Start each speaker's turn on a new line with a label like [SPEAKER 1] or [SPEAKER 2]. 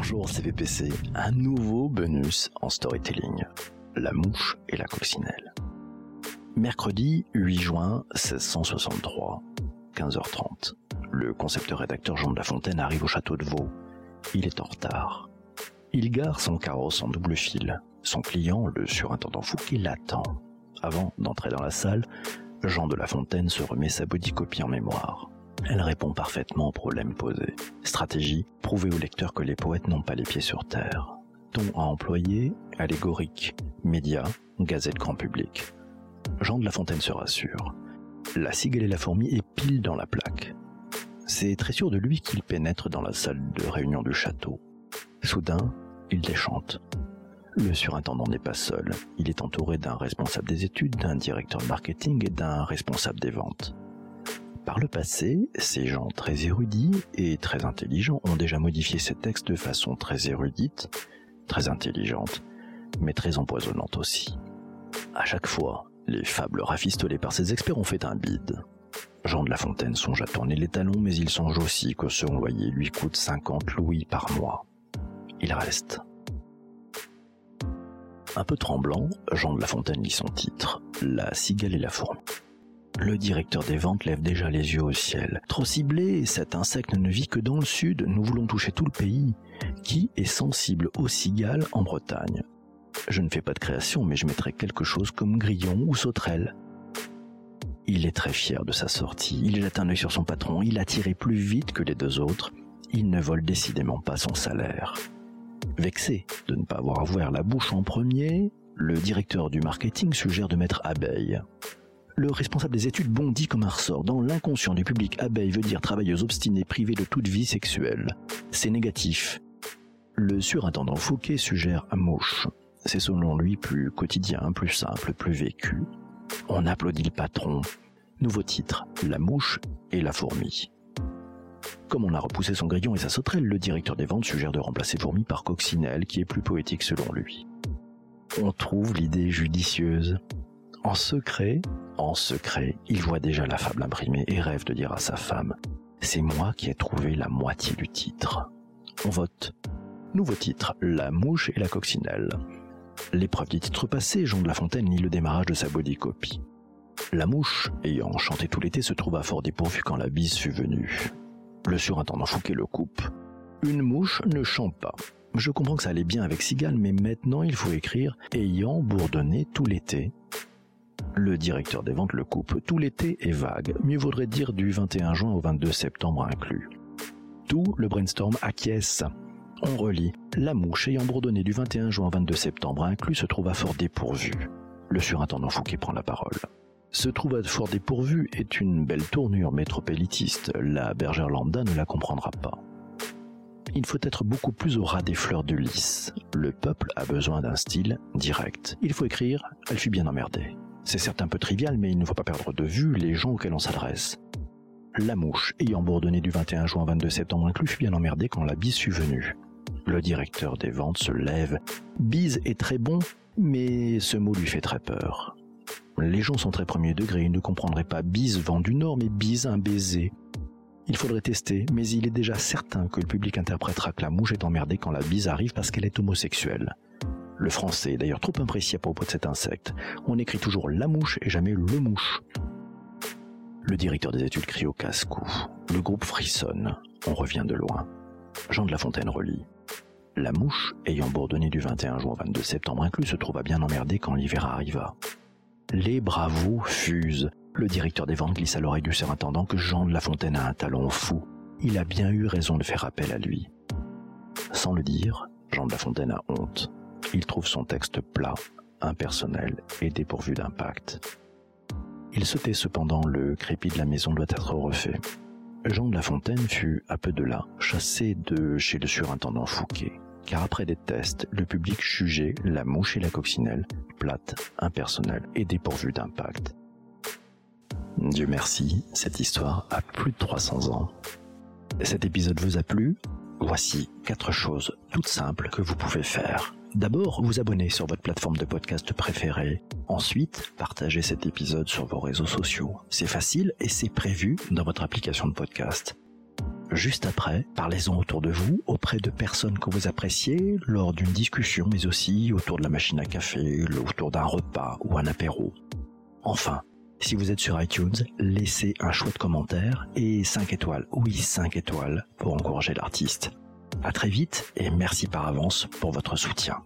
[SPEAKER 1] Bonjour CVPC, un nouveau bonus en storytelling. La mouche et la coccinelle. Mercredi 8 juin 1663, 15h30. Le concepteur-rédacteur Jean de La Fontaine arrive au château de Vaux. Il est en retard. Il gare son carrosse en double fil. Son client, le surintendant Fouquet, l'attend. Avant d'entrer dans la salle, Jean de La Fontaine se remet sa bodicopie en mémoire. Elle répond parfaitement au problème posé. Stratégie, prouver au lecteur que les poètes n'ont pas les pieds sur terre. Ton à employer, allégorique. Média, gazette grand public. Jean de La Fontaine se rassure. La cigale et la fourmi est pile dans la plaque. C'est très sûr de lui qu'il pénètre dans la salle de réunion du château. Soudain, il déchante. Le surintendant n'est pas seul. Il est entouré d'un responsable des études, d'un directeur de marketing et d'un responsable des ventes. Par le passé, ces gens très érudits et très intelligents ont déjà modifié ces textes de façon très érudite, très intelligente, mais très empoisonnante aussi. À chaque fois, les fables rafistolées par ces experts ont fait un bide. Jean de La Fontaine songe à tourner les talons, mais il songe aussi que son loyer lui coûte 50 louis par mois. Il reste. Un peu tremblant, Jean de La Fontaine lit son titre, La cigale et la fourmi. Le directeur des ventes lève déjà les yeux au ciel. Trop ciblé, cet insecte ne vit que dans le sud, nous voulons toucher tout le pays. Qui est sensible aux cigales en Bretagne? Je ne fais pas de création, mais je mettrai quelque chose comme grillon ou sauterelle. Il est très fier de sa sortie. Il jette un œil sur son patron. Il a tiré plus vite que les deux autres. Il ne vole décidément pas son salaire. Vexé de ne pas avoir ouvert la bouche en premier, le directeur du marketing suggère de mettre abeille le responsable des études bondit comme un ressort. Dans l'inconscient du public, abeille veut dire travailleuse obstinée privée de toute vie sexuelle. C'est négatif. Le surintendant Fouquet suggère mouche. C'est selon lui plus quotidien, plus simple, plus vécu. On applaudit le patron. Nouveau titre, La mouche et la fourmi. Comme on a repoussé son grillon et sa sauterelle, le directeur des ventes suggère de remplacer fourmi par coccinelle, qui est plus poétique selon lui. On trouve l'idée judicieuse. En secret, en secret, il voit déjà la fable imprimée et rêve de dire à sa femme C'est moi qui ai trouvé la moitié du titre. On vote. Nouveau titre La mouche et la coccinelle. L'épreuve du titre passé, Jean de La Fontaine lit le démarrage de sa bodycopie. La mouche, ayant chanté tout l'été, se trouva fort dépourvue quand la bise fut venue. Le surintendant Fouquet le coupe. Une mouche ne chante pas. Je comprends que ça allait bien avec Cigale, mais maintenant il faut écrire ayant bourdonné tout l'été. Le directeur des ventes le coupe. Tout l'été est vague. Mieux vaudrait dire du 21 juin au 22 septembre inclus. Tout le brainstorm acquiesce. On relit. La mouche ayant bourdonné du 21 juin au 22 septembre inclus se trouve à fort dépourvu. Le surintendant Fouquet prend la parole. Se trouve à fort dépourvu est une belle tournure métropolitiste. La bergère lambda ne la comprendra pas. Il faut être beaucoup plus au ras des fleurs de lys. Le peuple a besoin d'un style direct. Il faut écrire Elle fut bien emmerdée. C'est certes un peu trivial, mais il ne faut pas perdre de vue les gens auxquels on s'adresse. La mouche, ayant bourdonné du 21 juin au 22 septembre inclus, fut bien emmerdée quand la bise fut venue. Le directeur des ventes se lève. Bise est très bon, mais ce mot lui fait très peur. Les gens sont très premier degré, ils ne comprendraient pas bise vent du nord, mais bise un baiser. Il faudrait tester, mais il est déjà certain que le public interprétera que la mouche est emmerdée quand la bise arrive parce qu'elle est homosexuelle. Le français est d'ailleurs trop imprécis à propos de cet insecte. On écrit toujours la mouche et jamais le mouche. Le directeur des études crie au casse-cou. Le groupe frissonne. On revient de loin. Jean de La Fontaine relit. La mouche, ayant bourdonné du 21 juin au 22 septembre inclus, se trouva bien emmerdée quand l'hiver arriva. Les bravos fusent. Le directeur des ventes glisse à l'oreille du surintendant que Jean de La Fontaine a un talon fou. Il a bien eu raison de faire appel à lui. Sans le dire, Jean de La Fontaine a honte il trouve son texte plat, impersonnel et dépourvu d'impact. Il se tait cependant, le crépi de la maison doit être refait. Jean de La Fontaine fut, à peu de là, chassé de chez le surintendant Fouquet, car après des tests, le public jugeait la mouche et la coccinelle plate, impersonnelle et dépourvue d'impact. Dieu merci, cette histoire a plus de 300 ans. Cet épisode vous a plu? Voici quatre choses toutes simples que vous pouvez faire. D'abord, vous abonner sur votre plateforme de podcast préférée. Ensuite, partagez cet épisode sur vos réseaux sociaux. C'est facile et c'est prévu dans votre application de podcast. juste après, parlez-en autour de vous, auprès de personnes que vous appréciez, lors d'une discussion, mais aussi autour de la machine à café, autour d'un repas ou un apéro. Enfin, si vous êtes sur iTunes, laissez un chouette commentaire et 5 étoiles, oui 5 étoiles, pour encourager l'artiste. À très vite et merci par avance pour votre soutien.